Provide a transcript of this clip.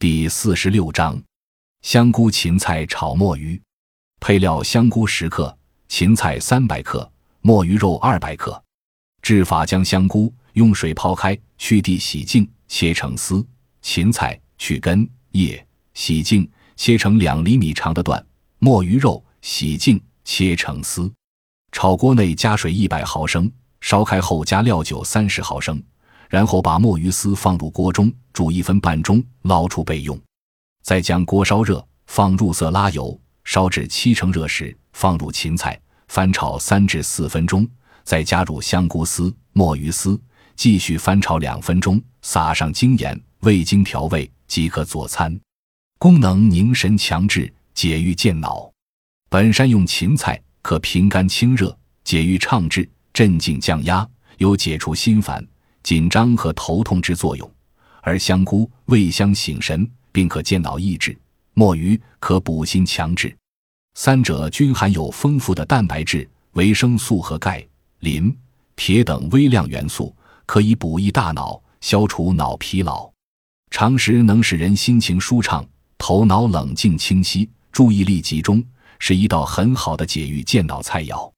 第四十六章：香菇芹菜炒墨鱼。配料：香菇十克，芹菜三百克，墨鱼肉二百克。制法：将香菇用水泡开，去蒂洗净，切成丝；芹菜去根叶，洗净，切成两厘米长的段；墨鱼肉洗净，切成丝。炒锅内加水一百毫升，烧开后加料酒三十毫升。然后把墨鱼丝放入锅中煮一分半钟，捞出备用。再将锅烧热，放入色拉油，烧至七成热时，放入芹菜，翻炒三至四分钟，再加入香菇丝、墨鱼丝，继续翻炒两分钟，撒上精盐、味精调味即可佐餐。功能凝神强志，解郁健脑。本山用芹菜，可平肝清热、解郁畅志、镇静降压，有解除心烦。紧张和头痛之作用，而香菇味香醒神，并可健脑益智；墨鱼可补心强志，三者均含有丰富的蛋白质、维生素和钙、磷、铁等微量元素，可以补益大脑，消除脑疲劳。常食能使人心情舒畅，头脑冷静清晰，注意力集中，是一道很好的解郁健脑菜肴。